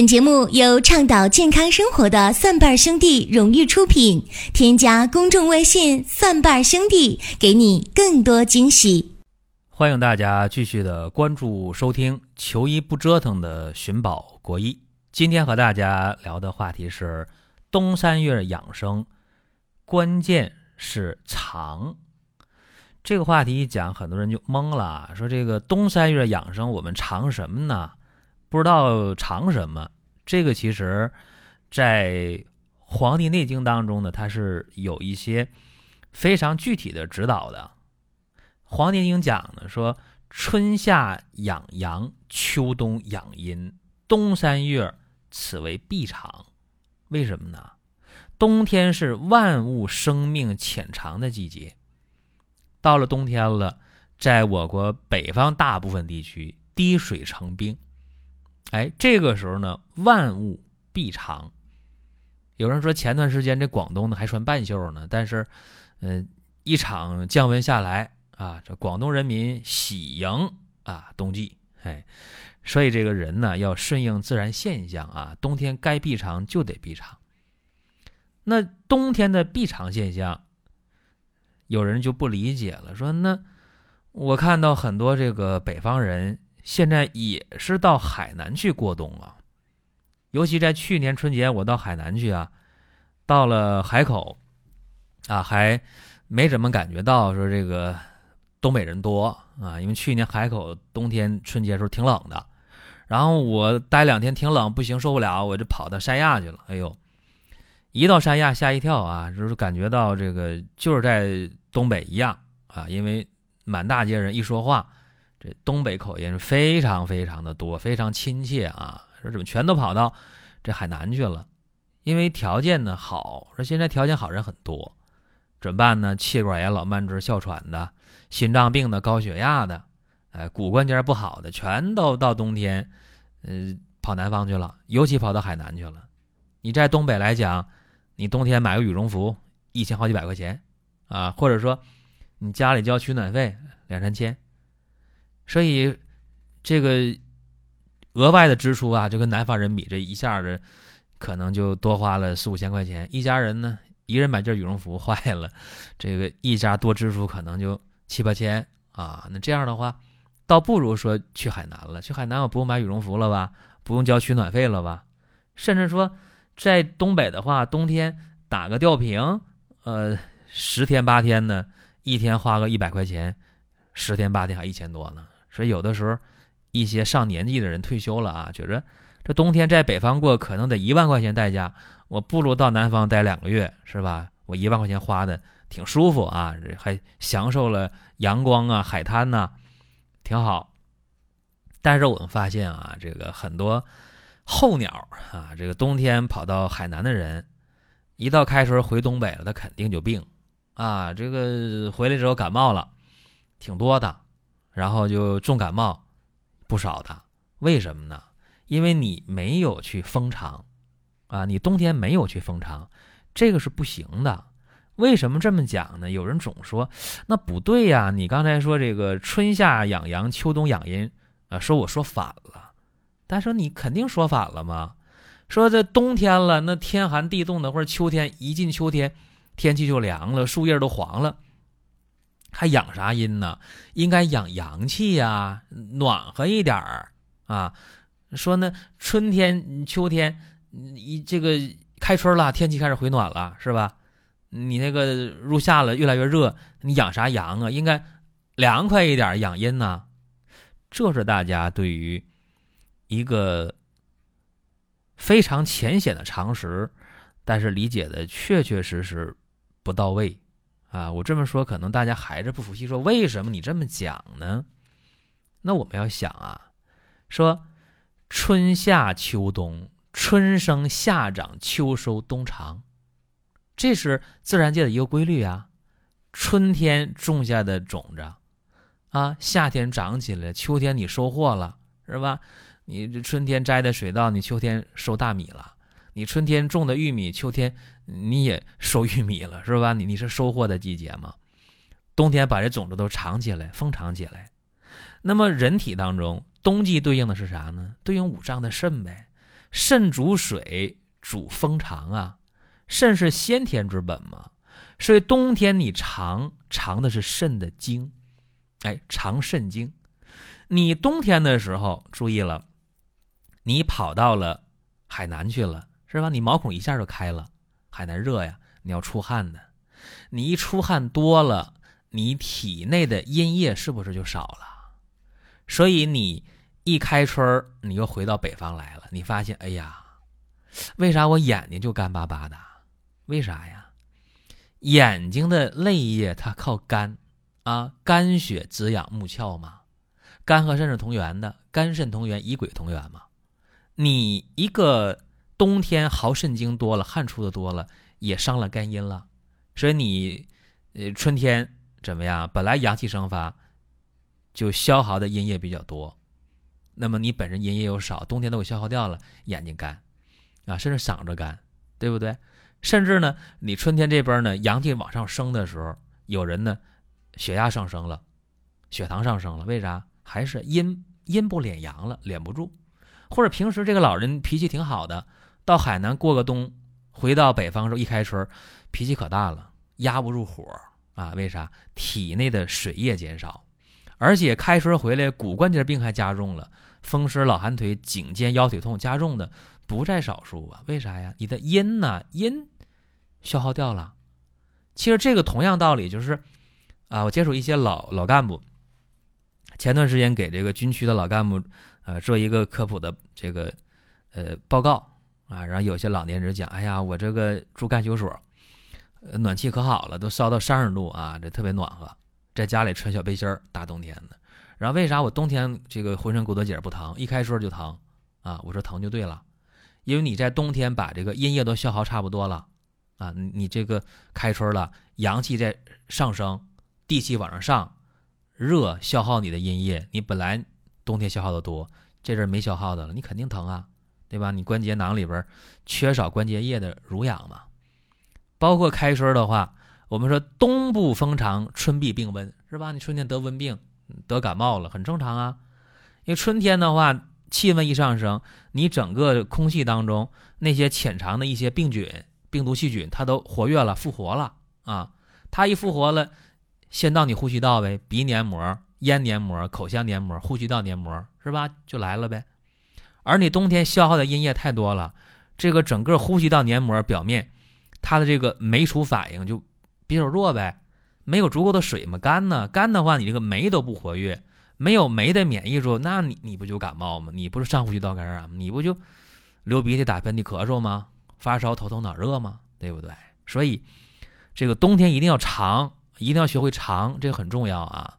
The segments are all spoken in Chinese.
本节目由倡导健康生活的蒜瓣兄弟荣誉出品。添加公众微信“蒜瓣兄弟”，给你更多惊喜。欢迎大家继续的关注收听“求医不折腾”的寻宝国医。今天和大家聊的话题是冬三月养生，关键是藏。这个话题一讲，很多人就懵了，说这个冬三月养生，我们藏什么呢？不知道藏什么，这个其实，在《黄帝内经》当中呢，它是有一些非常具体的指导的。《黄帝内经》讲呢，说春夏养阳，秋冬养阴，冬三月此为必藏。为什么呢？冬天是万物生命潜藏的季节，到了冬天了，在我国北方大部分地区，滴水成冰。哎，这个时候呢，万物必长。有人说前段时间这广东呢还穿半袖呢，但是，嗯，一场降温下来啊，这广东人民喜迎啊冬季。哎，所以这个人呢要顺应自然现象啊，冬天该避长就得避长。那冬天的闭藏现象，有人就不理解了，说那我看到很多这个北方人。现在也是到海南去过冬啊，尤其在去年春节，我到海南去啊，到了海口，啊，还没怎么感觉到说这个东北人多啊，因为去年海口冬天春节时候挺冷的，然后我待两天挺冷，不行受不了，我就跑到三亚去了。哎呦，一到三亚吓一跳啊，就是感觉到这个就是在东北一样啊，因为满大街人一说话。这东北口音非常非常的多，非常亲切啊！说怎么全都跑到这海南去了？因为条件呢好，说现在条件好人很多，怎么办呢？气管炎、老慢支、哮喘的，心脏病的、高血压的，哎，骨关节不好的，全都到冬天，呃，跑南方去了，尤其跑到海南去了。你在东北来讲，你冬天买个羽绒服，一千好几百块钱啊，或者说你家里交取暖费两三千。所以，这个额外的支出啊，就跟南方人比，这一下子可能就多花了四五千块钱。一家人呢，一人买件羽绒服坏了，这个一家多支出可能就七八千啊。那这样的话，倒不如说去海南了。去海南我不用买羽绒服了吧，不用交取暖费了吧？甚至说，在东北的话，冬天打个吊瓶，呃，十天八天的，一天花个一百块钱，十天八天还一千多呢。所以有的时候，一些上年纪的人退休了啊，觉着这冬天在北方过可能得一万块钱代价，我不如到南方待两个月，是吧？我一万块钱花的挺舒服啊，还享受了阳光啊、海滩呐，挺好。但是我们发现啊，这个很多候鸟啊，这个冬天跑到海南的人，一到开春回东北了，他肯定就病啊，这个回来之后感冒了，挺多的。然后就重感冒，不少的。为什么呢？因为你没有去封藏，啊，你冬天没有去封藏，这个是不行的。为什么这么讲呢？有人总说那不对呀，你刚才说这个春夏养阳，秋冬养阴，啊，说我说反了。但是你肯定说反了吗？说这冬天了，那天寒地冻的，或者秋天一进秋天，天气就凉了，树叶都黄了。还养啥阴呢？应该养阳气呀，暖和一点儿啊。说呢，春天、秋天，一这个开春了，天气开始回暖了，是吧？你那个入夏了，越来越热，你养啥阳啊？应该凉快一点，养阴呢。这是大家对于一个非常浅显的常识，但是理解的确确实实不到位。啊，我这么说可能大家还是不服气，说为什么你这么讲呢？那我们要想啊，说春夏秋冬，春生夏长，秋收冬藏，这是自然界的一个规律啊。春天种下的种子，啊，夏天长起来，秋天你收获了，是吧？你这春天摘的水稻，你秋天收大米了。你春天种的玉米，秋天你也收玉米了，是吧？你你是收获的季节嘛？冬天把这种子都藏起来，封藏起来。那么人体当中，冬季对应的是啥呢？对应五脏的肾呗。肾主水，主风藏啊，肾是先天之本嘛，所以冬天你藏藏的是肾的精，哎，藏肾精。你冬天的时候注意了，你跑到了海南去了，是吧？你毛孔一下就开了，海南热呀，你要出汗的，你一出汗多了，你体内的阴液是不是就少了？所以你一开春你又回到北方来了，你发现，哎呀，为啥我眼睛就干巴巴的？为啥呀？眼睛的泪液它靠肝啊，肝血滋养目窍嘛。肝和肾是同源的，肝肾同源，以鬼同源嘛。你一个冬天耗肾精多了，汗出的多了，也伤了肝阴了。所以你，呃，春天怎么样？本来阳气生发，就消耗的阴液比较多，那么你本身阴液又少，冬天都给消耗掉了，眼睛干，啊，甚至嗓子干，对不对？甚至呢，你春天这边呢，阳气往上升的时候，有人呢，血压上升了，血糖上升了，为啥？还是阴阴不敛阳了，敛不住，或者平时这个老人脾气挺好的，到海南过个冬，回到北方时候一开春，脾气可大了，压不住火啊？为啥？体内的水液减少，而且开春回来骨关节病还加重了，风湿、老寒腿、颈肩腰腿痛加重的不在少数啊？为啥呀？你的阴呢？阴消耗掉了。其实这个同样道理就是，啊，我接触一些老老干部。前段时间给这个军区的老干部，呃，做一个科普的这个呃报告啊，然后有些老年人讲，哎呀，我这个住干休所，暖气可好了，都烧到三十度啊，这特别暖和，在家里穿小背心儿，大冬天的。然后为啥我冬天这个浑身骨头节不疼，一开春就疼啊？我说疼就对了，因为你在冬天把这个阴液都消耗差不多了啊，你这个开春了，阳气在上升，地气往上上。热消耗你的阴液，你本来冬天消耗的多，这阵没消耗的了，你肯定疼啊，对吧？你关节囊里边缺少关节液的濡养嘛。包括开春的话，我们说冬不封长，春必病温，是吧？你春天得温病，得感冒了，很正常啊。因为春天的话，气温一上升，你整个空气当中那些潜藏的一些病菌、病毒、细菌，它都活跃了，复活了啊。它一复活了。先到你呼吸道呗，鼻黏膜、咽黏膜、口腔黏膜、呼吸道黏膜是吧？就来了呗。而你冬天消耗的阴液太多了，这个整个呼吸道黏膜表面，它的这个酶除反应就比较弱呗，没有足够的水嘛，干呢，干的话你这个酶都不活跃，没有酶的免疫住，那你你不就感冒吗？你不是上呼吸道感染吗？你不就流鼻涕、打喷嚏、咳嗽吗？发烧、头疼、脑热吗？对不对？所以这个冬天一定要长。一定要学会长，这个很重要啊！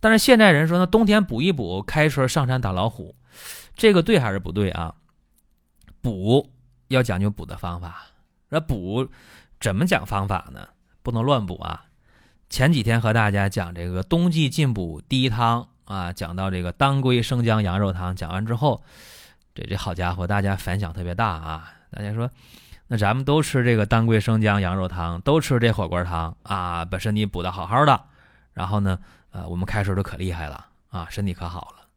但是现在人说呢，冬天补一补，开春上山打老虎，这个对还是不对啊？补要讲究补的方法，那补怎么讲方法呢？不能乱补啊！前几天和大家讲这个冬季进补第一汤啊，讲到这个当归生姜羊肉汤，讲完之后，这这好家伙，大家反响特别大啊！大家说。那咱们都吃这个当归生姜羊肉汤，都吃这火锅汤啊，把身体补得好好的。然后呢，呃，我们开春都可厉害了啊，身体可好了。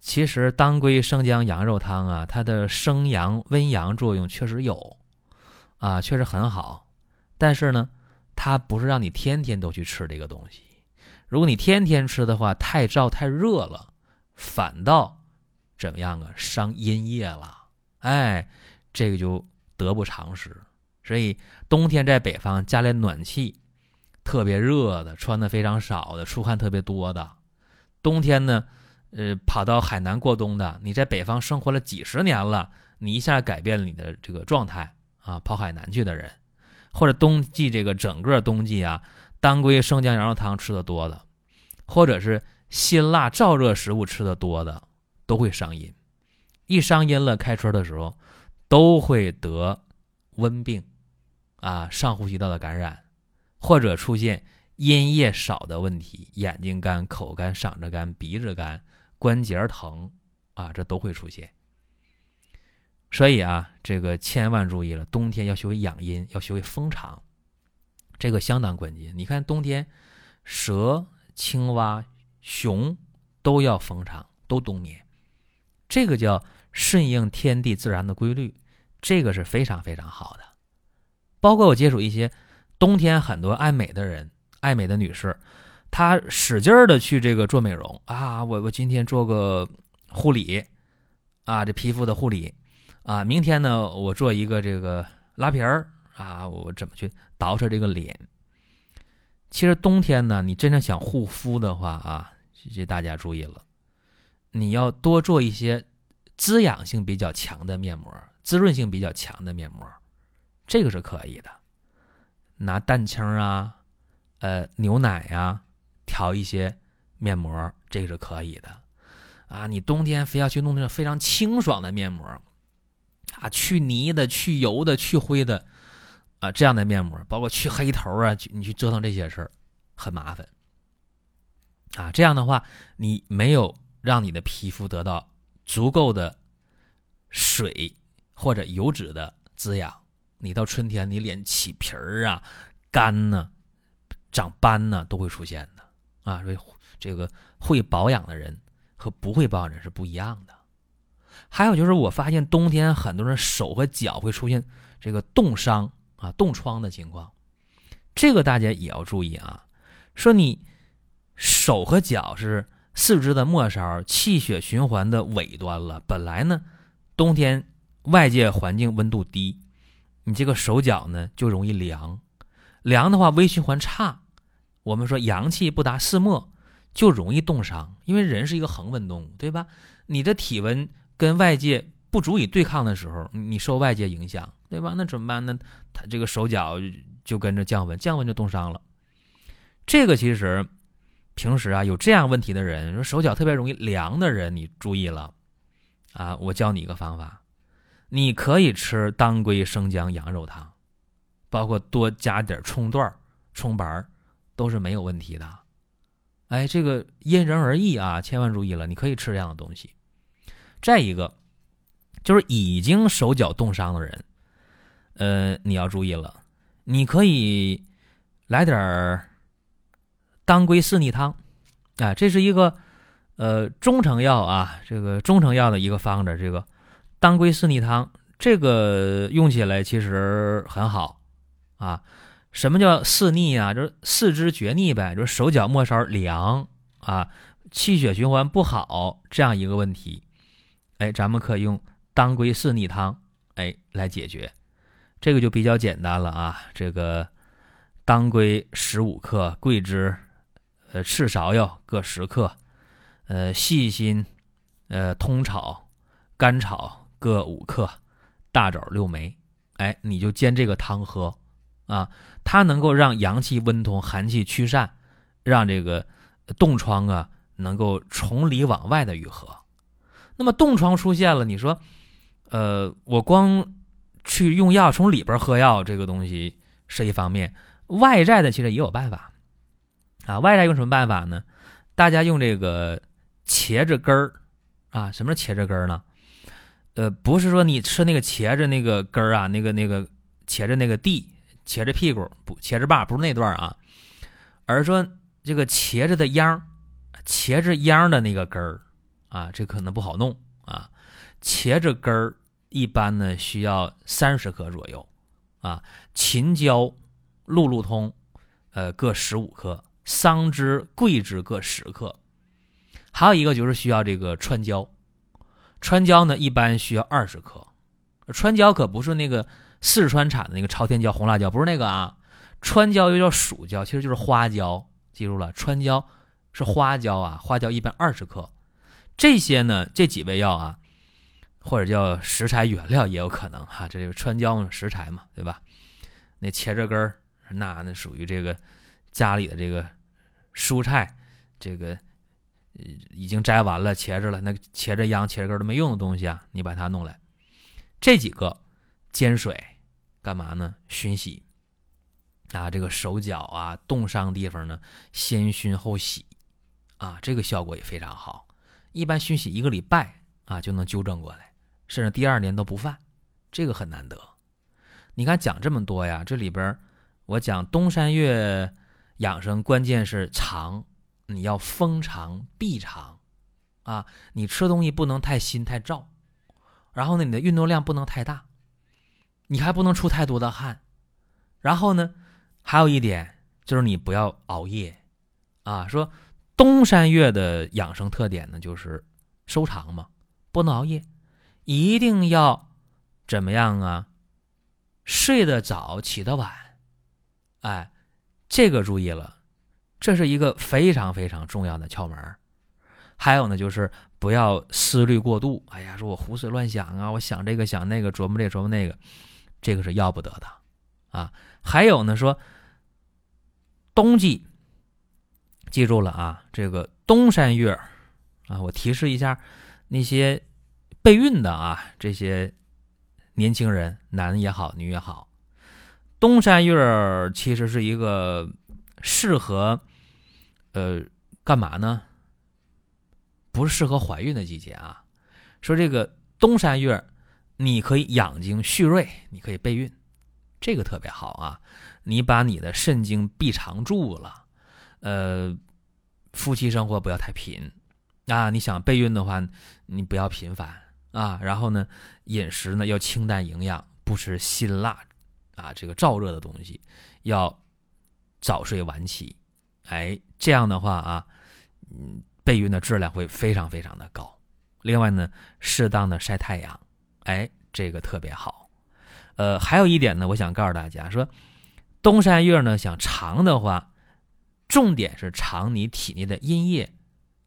其实当归生姜羊肉汤啊，它的生阳温阳作用确实有，啊，确实很好。但是呢，它不是让你天天都去吃这个东西。如果你天天吃的话，太燥太热了，反倒怎么样啊？伤阴液了。哎，这个就。得不偿失，所以冬天在北方家里暖气特别热的，穿的非常少的，出汗特别多的。冬天呢，呃，跑到海南过冬的，你在北方生活了几十年了，你一下改变了你的这个状态啊，跑海南去的人，或者冬季这个整个冬季啊，当归生姜羊肉汤吃的多的，或者是辛辣燥热食物吃的多的，都会伤阴。一伤阴了，开春的时候。都会得温病，啊，上呼吸道的感染，或者出现阴液少的问题，眼睛干、口干、嗓子干、鼻子干、关节疼，啊，这都会出现。所以啊，这个千万注意了，冬天要学会养阴，要学会封藏，这个相当关键。你看冬天，蛇、青蛙、熊都要封藏，都冬眠，这个叫顺应天地自然的规律，这个是非常非常好的。包括我接触一些冬天很多爱美的人，爱美的女士，她使劲儿的去这个做美容啊，我我今天做个护理啊，这皮肤的护理啊，明天呢我做一个这个拉皮儿啊，我怎么去捯饬这个脸？其实冬天呢，你真正想护肤的话啊，这大家注意了，你要多做一些滋养性比较强的面膜，滋润性比较强的面膜，这个是可以的。拿蛋清啊，呃，牛奶呀，调一些面膜，这个是可以的。啊，你冬天非要去弄那种非常清爽的面膜，啊，去泥的、去油的、去灰的。啊，这样的面膜，包括去黑头啊，你去折腾这些事儿，很麻烦。啊，这样的话，你没有让你的皮肤得到足够的水或者油脂的滋养，你到春天你脸起皮儿啊、干呢、长斑呢，都会出现的。啊，所以这个会保养的人和不会保养人是不一样的。还有就是，我发现冬天很多人手和脚会出现这个冻伤。啊，冻疮的情况，这个大家也要注意啊。说你手和脚是四肢的末梢，气血循环的尾端了。本来呢，冬天外界环境温度低，你这个手脚呢就容易凉，凉的话微循环差。我们说阳气不达四末，就容易冻伤。因为人是一个恒温动物，对吧？你的体温跟外界不足以对抗的时候，你受外界影响。对吧？那怎么办呢？他这个手脚就跟着降温，降温就冻伤了。这个其实平时啊有这样问题的人，说手脚特别容易凉的人，你注意了啊！我教你一个方法，你可以吃当归生姜羊肉汤，包括多加点葱段、葱白都是没有问题的。哎，这个因人而异啊，千万注意了，你可以吃这样的东西。再一个就是已经手脚冻伤的人。呃，你要注意了，你可以来点儿当归四逆汤，啊，这是一个呃中成药啊，这个中成药的一个方子。这个当归四逆汤，这个用起来其实很好啊。什么叫四逆啊？就是四肢厥逆呗，就是手脚末梢凉啊，气血循环不好这样一个问题。哎，咱们可以用当归四逆汤，哎，来解决。这个就比较简单了啊，这个当归十五克，桂枝、呃赤芍药各十克，呃细辛、呃通草、甘草各五克，大枣六枚，哎，你就煎这个汤喝啊，它能够让阳气温通，寒气驱散，让这个冻疮啊能够从里往外的愈合。那么冻疮出现了，你说，呃，我光。去用药从里边喝药，这个东西是一方面，外在的其实也有办法，啊，外在用什么办法呢？大家用这个茄子根儿，啊，什么是茄子根儿呢？呃，不是说你吃那个茄子那个根儿啊，那个那个茄子那个蒂，茄子屁股不，茄子把不是那段啊，而是说这个茄子的秧，茄子秧的那个根儿，啊，这可能不好弄啊，茄子根儿。一般呢需要三十克左右，啊，秦椒、路路通，呃，各十五克，桑枝、桂枝各十克，还有一个就是需要这个川椒，川椒呢一般需要二十克，川椒可不是那个四川产的那个朝天椒、红辣椒，不是那个啊，川椒又叫蜀椒，其实就是花椒，记住了，川椒是花椒啊，花椒一般二十克，这些呢这几味药啊。或者叫食材原料也有可能哈，这个川椒食材嘛，对吧？那茄子根儿，那那属于这个家里的这个蔬菜，这个已经摘完了茄子了，那茄子秧、茄子根都没用的东西啊，你把它弄来，这几个煎水干嘛呢？熏洗啊，这个手脚啊冻伤地方呢，先熏后洗啊，这个效果也非常好。一般熏洗一个礼拜啊，就能纠正过来。甚至第二年都不犯，这个很难得。你看讲这么多呀，这里边我讲东山月养生，关键是肠，你要封肠闭肠啊。你吃东西不能太辛太燥，然后呢，你的运动量不能太大，你还不能出太多的汗，然后呢，还有一点就是你不要熬夜啊。说东山月的养生特点呢，就是收藏嘛，不能熬夜，一定要怎么样啊？睡得早，起得晚，哎，这个注意了，这是一个非常非常重要的窍门。还有呢，就是不要思虑过度。哎呀，说我胡思乱想啊，我想这个想那个，琢磨这琢磨那个，这个是要不得的啊。还有呢，说冬季，记住了啊，这个冬山月啊，我提示一下那些备孕的啊，这些。年轻人，男也好，女也好，东山月其实是一个适合，呃，干嘛呢？不适合怀孕的季节啊。说这个东山月，你可以养精蓄锐，你可以备孕，这个特别好啊。你把你的肾精闭藏住了，呃，夫妻生活不要太频啊。你想备孕的话，你不要频繁。啊，然后呢，饮食呢要清淡营养，不吃辛辣，啊，这个燥热的东西，要早睡晚起，哎，这样的话啊，嗯，备孕的质量会非常非常的高。另外呢，适当的晒太阳，哎，这个特别好。呃，还有一点呢，我想告诉大家说，东山月呢想长的话，重点是长你体内的阴液，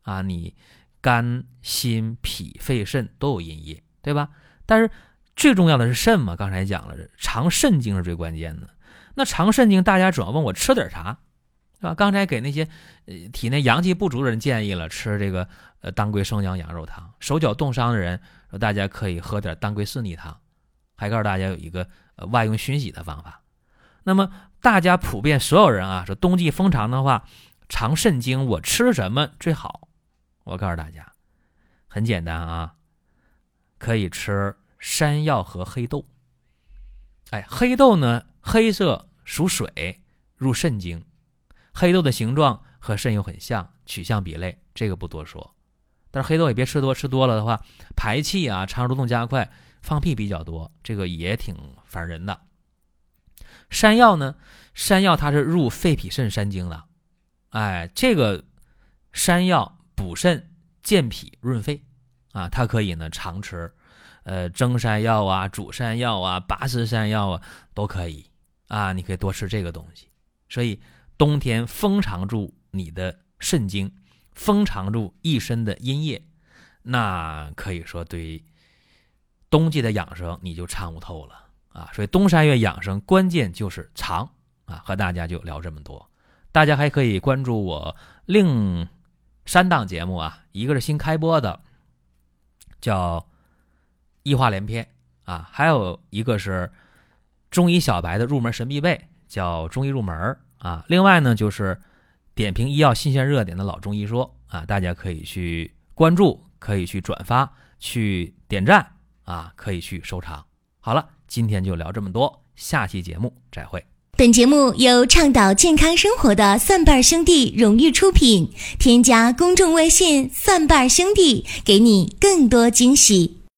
啊，你。肝、心、脾、肺、肾都有阴液，对吧？但是最重要的是肾嘛，刚才讲了，长肾经是最关键的。那长肾经，大家主要问我吃点啥，吧？刚才给那些呃体内阳气不足的人建议了，吃这个呃当归生姜羊肉汤；手脚冻伤的人，说大家可以喝点当归四逆汤。还告诉大家有一个呃外用熏洗的方法。那么大家普遍所有人啊，说冬季风肠的话，肠肾经我吃什么最好？我告诉大家，很简单啊，可以吃山药和黑豆。哎，黑豆呢，黑色属水，入肾经。黑豆的形状和肾又很像，取向比类，这个不多说。但是黑豆也别吃多，吃多了的话，排气啊，肠蠕动加快，放屁比较多，这个也挺烦人的。山药呢，山药它是入肺脾肾三经的。哎，这个山药。补肾、健脾、润肺，啊，它可以呢常吃，呃，蒸山药啊、煮山药啊、拔丝山药啊都可以，啊，你可以多吃这个东西。所以冬天封藏住你的肾精，封藏住一身的阴液，那可以说对冬季的养生你就参悟透了啊。所以冬山月养生关键就是藏啊，和大家就聊这么多，大家还可以关注我另。三档节目啊，一个是新开播的，叫《医话连篇》啊，还有一个是中医小白的入门神必备，叫《中医入门》啊。另外呢，就是点评医药新鲜热点的老中医说啊，大家可以去关注，可以去转发，去点赞啊，可以去收藏。好了，今天就聊这么多，下期节目再会。本节目由倡导健康生活的蒜瓣兄弟荣誉出品。添加公众微信“蒜瓣兄弟”，给你更多惊喜。